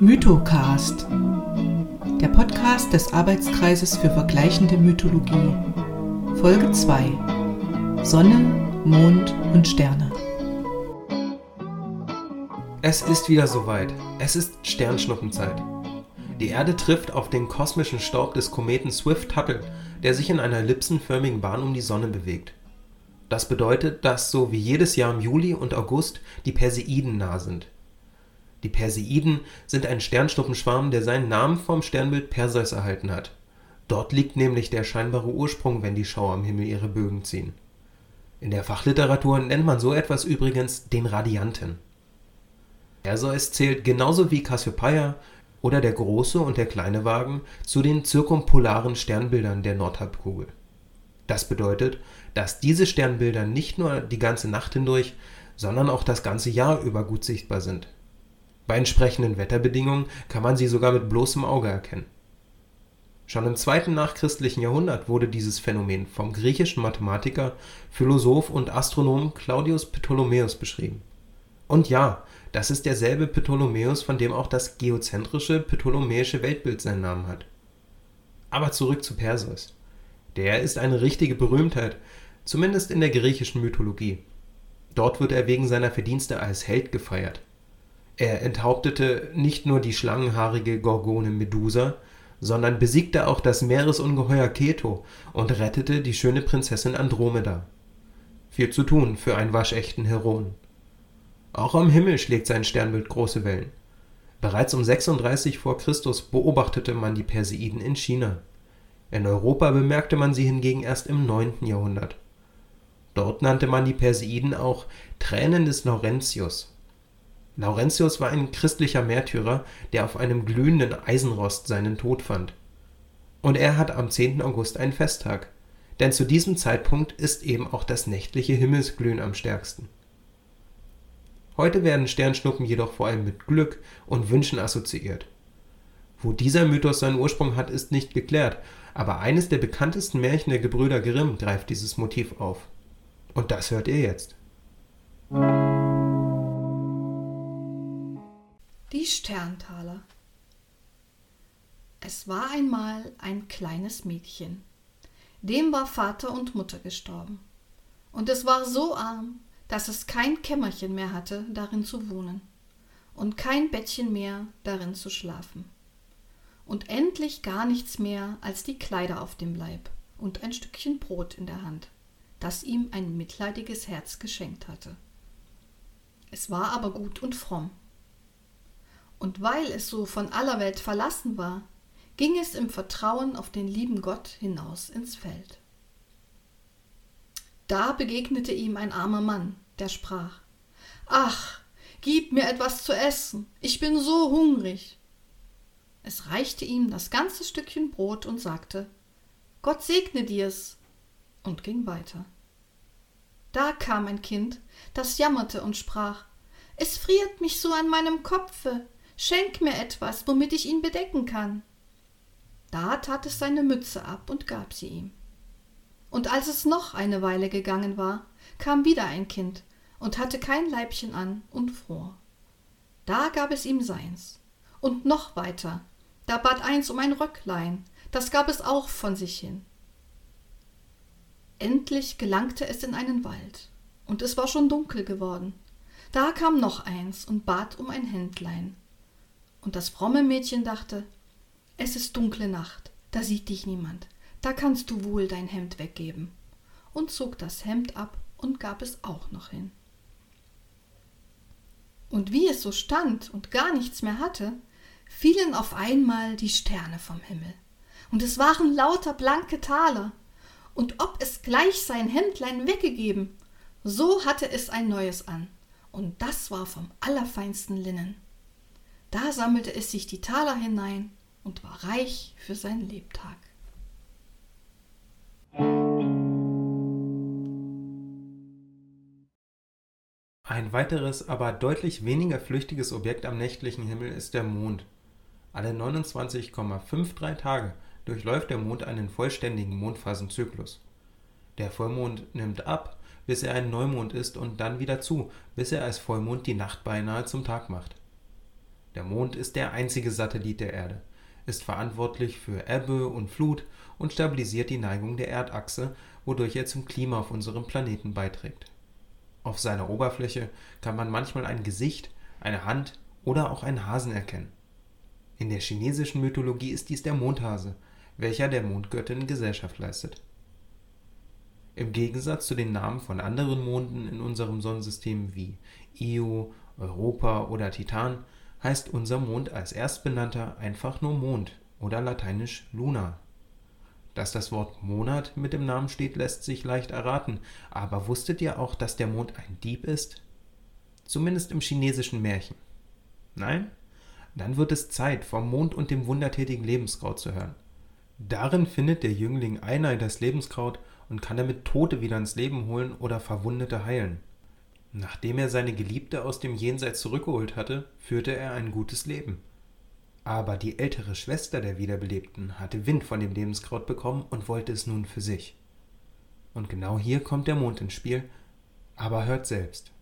Mythocast, der Podcast des Arbeitskreises für vergleichende Mythologie. Folge 2. Sonne, Mond und Sterne. Es ist wieder soweit. Es ist Sternschnuppenzeit. Die Erde trifft auf den kosmischen Staub des Kometen Swift-Tuttle, der sich in einer ellipsenförmigen Bahn um die Sonne bewegt. Das bedeutet, dass so wie jedes Jahr im Juli und August die Perseiden nah sind. Die Perseiden sind ein Sternschnuppenschwarm, der seinen Namen vom Sternbild Perseus erhalten hat. Dort liegt nämlich der scheinbare Ursprung, wenn die Schauer am Himmel ihre Bögen ziehen. In der Fachliteratur nennt man so etwas übrigens den Radianten. Perseus zählt genauso wie Cassiopeia oder der große und der kleine Wagen zu den zirkumpolaren Sternbildern der Nordhalbkugel. Das bedeutet, dass diese Sternbilder nicht nur die ganze Nacht hindurch, sondern auch das ganze Jahr über gut sichtbar sind. Bei entsprechenden Wetterbedingungen kann man sie sogar mit bloßem Auge erkennen. Schon im zweiten nachchristlichen Jahrhundert wurde dieses Phänomen vom griechischen Mathematiker, Philosoph und Astronom Claudius Ptolemaeus beschrieben. Und ja, das ist derselbe Ptolemaeus, von dem auch das geozentrische ptolemäische Weltbild seinen Namen hat. Aber zurück zu Perseus. Der ist eine richtige Berühmtheit, zumindest in der griechischen Mythologie. Dort wird er wegen seiner Verdienste als Held gefeiert. Er enthauptete nicht nur die schlangenhaarige Gorgone Medusa, sondern besiegte auch das Meeresungeheuer Keto und rettete die schöne Prinzessin Andromeda. Viel zu tun für einen waschechten Heroen. Auch am Himmel schlägt sein Sternbild große Wellen. Bereits um 36 vor Christus beobachtete man die Perseiden in China. In Europa bemerkte man sie hingegen erst im 9. Jahrhundert. Dort nannte man die Perseiden auch Tränen des Laurentius. Laurentius war ein christlicher Märtyrer, der auf einem glühenden Eisenrost seinen Tod fand. Und er hat am 10. August einen Festtag, denn zu diesem Zeitpunkt ist eben auch das nächtliche Himmelsglühen am stärksten. Heute werden Sternschnuppen jedoch vor allem mit Glück und Wünschen assoziiert. Wo dieser Mythos seinen Ursprung hat, ist nicht geklärt, aber eines der bekanntesten Märchen der Gebrüder Grimm greift dieses Motiv auf. Und das hört ihr jetzt. Die Sterntaler Es war einmal ein kleines Mädchen. Dem war Vater und Mutter gestorben. Und es war so arm, dass es kein Kämmerchen mehr hatte, darin zu wohnen, und kein Bettchen mehr, darin zu schlafen, und endlich gar nichts mehr als die Kleider auf dem Leib und ein Stückchen Brot in der Hand, das ihm ein mitleidiges Herz geschenkt hatte. Es war aber gut und fromm. Und weil es so von aller Welt verlassen war, ging es im Vertrauen auf den lieben Gott hinaus ins Feld. Da begegnete ihm ein armer Mann, der sprach Ach, gib mir etwas zu essen, ich bin so hungrig. Es reichte ihm das ganze Stückchen Brot und sagte Gott segne dir's und ging weiter. Da kam ein Kind, das jammerte und sprach Es friert mich so an meinem Kopfe, schenk mir etwas, womit ich ihn bedecken kann. Da tat es seine Mütze ab und gab sie ihm. Und als es noch eine Weile gegangen war, kam wieder ein Kind und hatte kein Leibchen an und fror. Da gab es ihm seins. Und noch weiter, da bat eins um ein Röcklein, das gab es auch von sich hin. Endlich gelangte es in einen Wald, und es war schon dunkel geworden. Da kam noch eins und bat um ein Händlein. Und das fromme Mädchen dachte, es ist dunkle Nacht, da sieht dich niemand, da kannst du wohl dein Hemd weggeben, und zog das Hemd ab und gab es auch noch hin. Und wie es so stand und gar nichts mehr hatte, fielen auf einmal die Sterne vom Himmel, und es waren lauter blanke Taler, und ob es gleich sein Hemdlein weggegeben, so hatte es ein neues an, und das war vom allerfeinsten Linnen. Da sammelte es sich die Taler hinein und war reich für sein Lebtag. Ein weiteres, aber deutlich weniger flüchtiges Objekt am nächtlichen Himmel ist der Mond. Alle 29,53 Tage durchläuft der Mond einen vollständigen Mondphasenzyklus. Der Vollmond nimmt ab, bis er ein Neumond ist und dann wieder zu, bis er als Vollmond die Nacht beinahe zum Tag macht. Der Mond ist der einzige Satellit der Erde, ist verantwortlich für Ebbe und Flut und stabilisiert die Neigung der Erdachse, wodurch er zum Klima auf unserem Planeten beiträgt. Auf seiner Oberfläche kann man manchmal ein Gesicht, eine Hand oder auch einen Hasen erkennen. In der chinesischen Mythologie ist dies der Mondhase, welcher der Mondgöttin Gesellschaft leistet. Im Gegensatz zu den Namen von anderen Monden in unserem Sonnensystem wie Io, Europa oder Titan heißt unser Mond als erstbenannter einfach nur Mond oder lateinisch Luna. Dass das Wort Monat mit dem Namen steht, lässt sich leicht erraten, aber wusstet ihr auch, dass der Mond ein Dieb ist? Zumindest im chinesischen Märchen. Nein? Dann wird es Zeit, vom Mond und dem wundertätigen Lebenskraut zu hören. Darin findet der Jüngling Einai das Lebenskraut und kann damit Tote wieder ins Leben holen oder Verwundete heilen. Nachdem er seine Geliebte aus dem Jenseits zurückgeholt hatte, führte er ein gutes Leben. Aber die ältere Schwester der Wiederbelebten hatte Wind von dem Lebenskraut bekommen und wollte es nun für sich. Und genau hier kommt der Mond ins Spiel, aber hört selbst.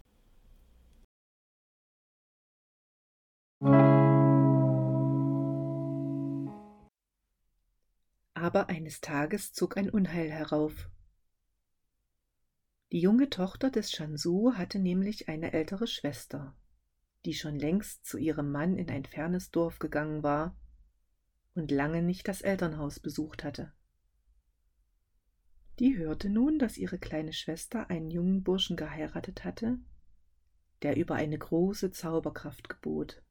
Aber eines Tages zog ein Unheil herauf. Die junge Tochter des Shansu hatte nämlich eine ältere Schwester, die schon längst zu ihrem Mann in ein fernes Dorf gegangen war und lange nicht das Elternhaus besucht hatte. Die hörte nun, dass ihre kleine Schwester einen jungen Burschen geheiratet hatte, der über eine große Zauberkraft gebot.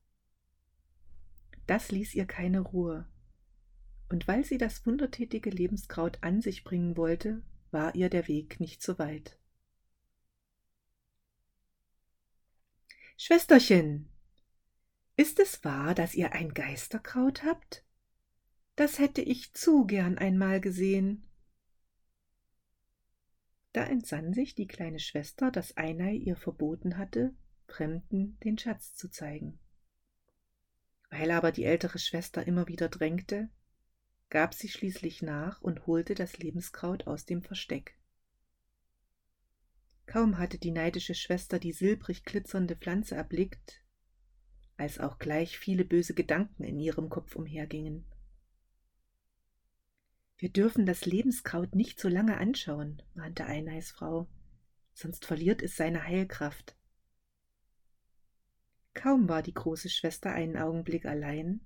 Das ließ ihr keine Ruhe, und weil sie das wundertätige Lebenskraut an sich bringen wollte, war ihr der Weg nicht so weit. Schwesterchen, ist es wahr, dass ihr ein Geisterkraut habt? Das hätte ich zu gern einmal gesehen. Da entsann sich die kleine Schwester, dass Einei ihr verboten hatte, Fremden den Schatz zu zeigen. Weil aber die ältere Schwester immer wieder drängte, gab sie schließlich nach und holte das Lebenskraut aus dem Versteck. Kaum hatte die neidische Schwester die silbrig glitzernde Pflanze erblickt, als auch gleich viele böse Gedanken in ihrem Kopf umhergingen. Wir dürfen das Lebenskraut nicht so lange anschauen, mahnte Eineis Frau, sonst verliert es seine Heilkraft. Kaum war die große Schwester einen Augenblick allein,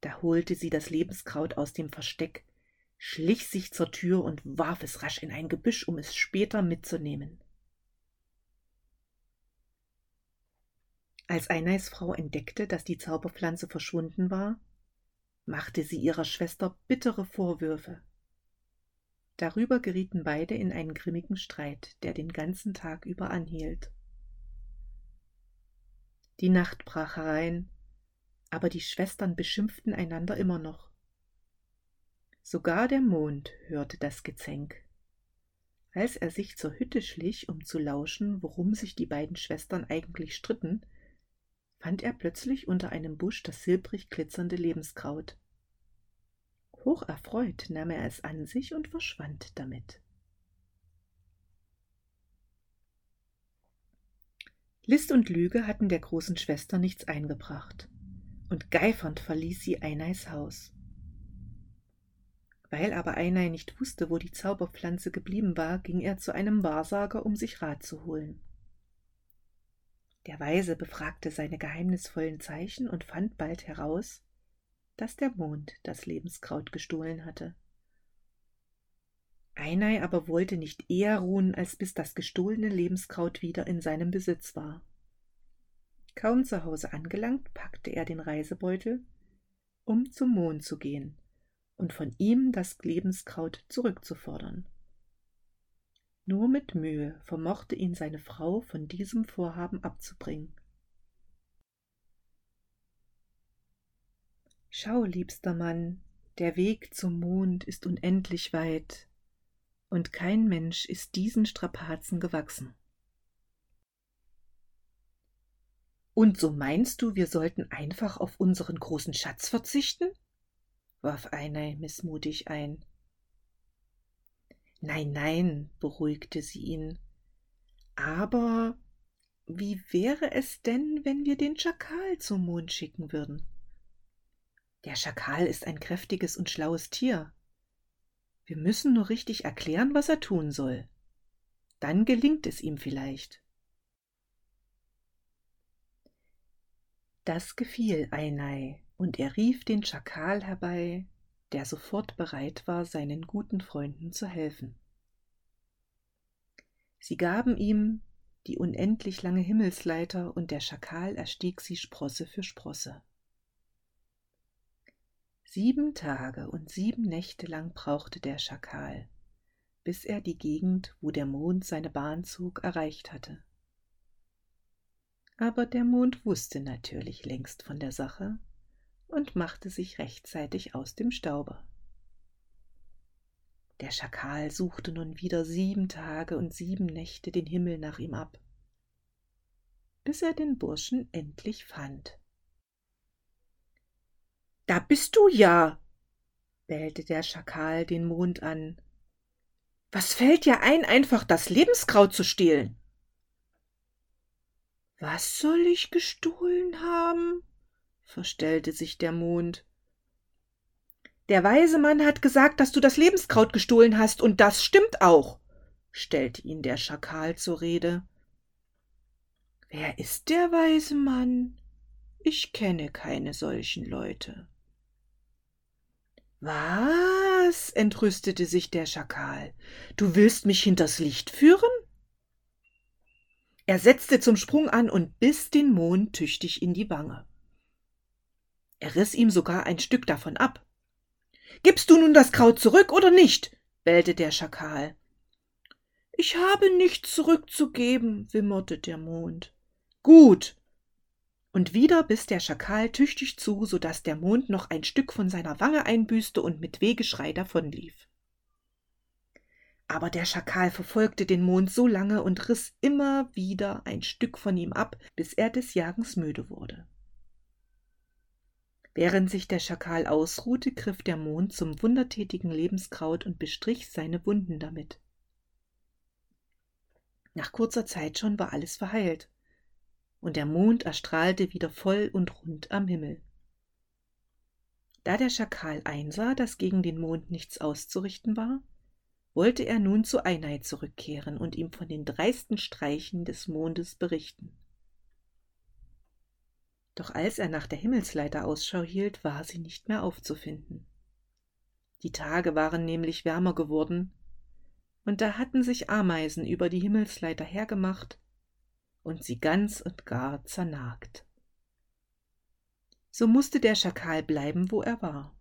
da holte sie das Lebenskraut aus dem Versteck, schlich sich zur Tür und warf es rasch in ein Gebüsch, um es später mitzunehmen. Als Eineis Frau entdeckte, dass die Zauberpflanze verschwunden war, machte sie ihrer Schwester bittere Vorwürfe. Darüber gerieten beide in einen grimmigen Streit, der den ganzen Tag über anhielt. Die Nacht brach herein, aber die Schwestern beschimpften einander immer noch. Sogar der Mond hörte das Gezänk. Als er sich zur Hütte schlich, um zu lauschen, worum sich die beiden Schwestern eigentlich stritten, fand er plötzlich unter einem Busch das silbrig glitzernde Lebenskraut. Hocherfreut nahm er es an sich und verschwand damit. List und Lüge hatten der großen Schwester nichts eingebracht, und geifernd verließ sie Eineis Haus. Weil aber Einei nicht wusste, wo die Zauberpflanze geblieben war, ging er zu einem Wahrsager, um sich Rat zu holen. Der Weise befragte seine geheimnisvollen Zeichen und fand bald heraus, dass der Mond das Lebenskraut gestohlen hatte. Einei aber wollte nicht eher ruhen, als bis das gestohlene Lebenskraut wieder in seinem Besitz war. Kaum zu Hause angelangt, packte er den Reisebeutel, um zum Mond zu gehen und von ihm das Lebenskraut zurückzufordern. Nur mit Mühe vermochte ihn seine Frau von diesem Vorhaben abzubringen. Schau, liebster Mann, der Weg zum Mond ist unendlich weit, und kein Mensch ist diesen Strapazen gewachsen. Und so meinst du, wir sollten einfach auf unseren großen Schatz verzichten? Warf Einei missmutig ein. Nein, nein, beruhigte sie ihn. Aber wie wäre es denn, wenn wir den Schakal zum Mond schicken würden? Der Schakal ist ein kräftiges und schlaues Tier. Wir müssen nur richtig erklären, was er tun soll. Dann gelingt es ihm vielleicht. Das gefiel Einei, und er rief den Schakal herbei, der sofort bereit war, seinen guten Freunden zu helfen. Sie gaben ihm die unendlich lange Himmelsleiter, und der Schakal erstieg sie Sprosse für Sprosse. Sieben Tage und sieben Nächte lang brauchte der Schakal, bis er die Gegend, wo der Mond seine Bahn zog, erreicht hatte. Aber der Mond wusste natürlich längst von der Sache und machte sich rechtzeitig aus dem Staube. Der Schakal suchte nun wieder sieben Tage und sieben Nächte den Himmel nach ihm ab, bis er den Burschen endlich fand. Da bist du ja, bellte der Schakal den Mond an. Was fällt dir ein, einfach das Lebenskraut zu stehlen? Was soll ich gestohlen haben? Verstellte sich der Mond. Der weise Mann hat gesagt, dass du das Lebenskraut gestohlen hast, und das stimmt auch, stellte ihn der Schakal zur Rede. Wer ist der weise Mann? Ich kenne keine solchen Leute. Was? entrüstete sich der Schakal. Du willst mich hinters Licht führen? Er setzte zum Sprung an und biss den Mond tüchtig in die Wange. Er riss ihm sogar ein Stück davon ab. Gibst du nun das Kraut zurück oder nicht? bellte der Schakal. Ich habe nichts zurückzugeben, wimmerte der Mond. Gut. Und wieder biss der Schakal tüchtig zu, so dass der Mond noch ein Stück von seiner Wange einbüßte und mit Wehgeschrei davonlief. Aber der Schakal verfolgte den Mond so lange und riss immer wieder ein Stück von ihm ab, bis er des Jagens müde wurde. Während sich der Schakal ausruhte, griff der Mond zum wundertätigen Lebenskraut und bestrich seine Wunden damit. Nach kurzer Zeit schon war alles verheilt, und der Mond erstrahlte wieder voll und rund am Himmel. Da der Schakal einsah, dass gegen den Mond nichts auszurichten war, wollte er nun zu Einheit zurückkehren und ihm von den dreisten Streichen des Mondes berichten. Doch als er nach der Himmelsleiter Ausschau hielt, war sie nicht mehr aufzufinden. Die Tage waren nämlich wärmer geworden, und da hatten sich Ameisen über die Himmelsleiter hergemacht und sie ganz und gar zernagt. So musste der Schakal bleiben, wo er war.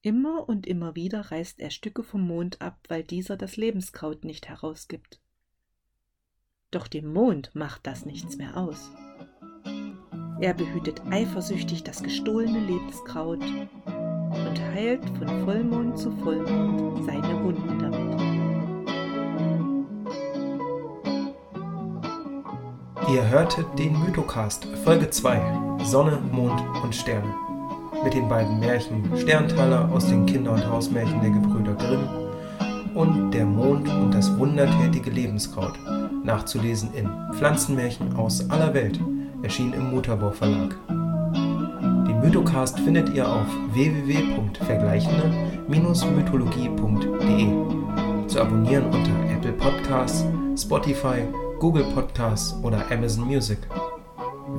Immer und immer wieder reißt er Stücke vom Mond ab, weil dieser das Lebenskraut nicht herausgibt. Doch dem Mond macht das nichts mehr aus. Er behütet eifersüchtig das gestohlene Lebenskraut und heilt von Vollmond zu Vollmond seine Wunden damit. Ihr hörtet den Mythocast Folge 2 Sonne, Mond und Sterne mit den beiden Märchen Sterntaler aus den Kinder- und Hausmärchen der Gebrüder Grimm und Der Mond und das wundertätige Lebenskraut, nachzulesen in Pflanzenmärchen aus aller Welt erschien im Mutabor Verlag. Den Mythocast findet ihr auf www.vergleichende-mythologie.de. Zu abonnieren unter Apple Podcasts, Spotify, Google Podcasts oder Amazon Music.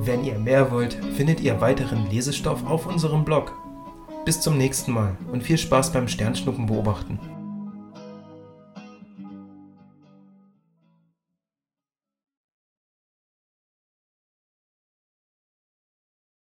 Wenn ihr mehr wollt, findet ihr weiteren Lesestoff auf unserem Blog. Bis zum nächsten Mal und viel Spaß beim Sternschnuppen beobachten.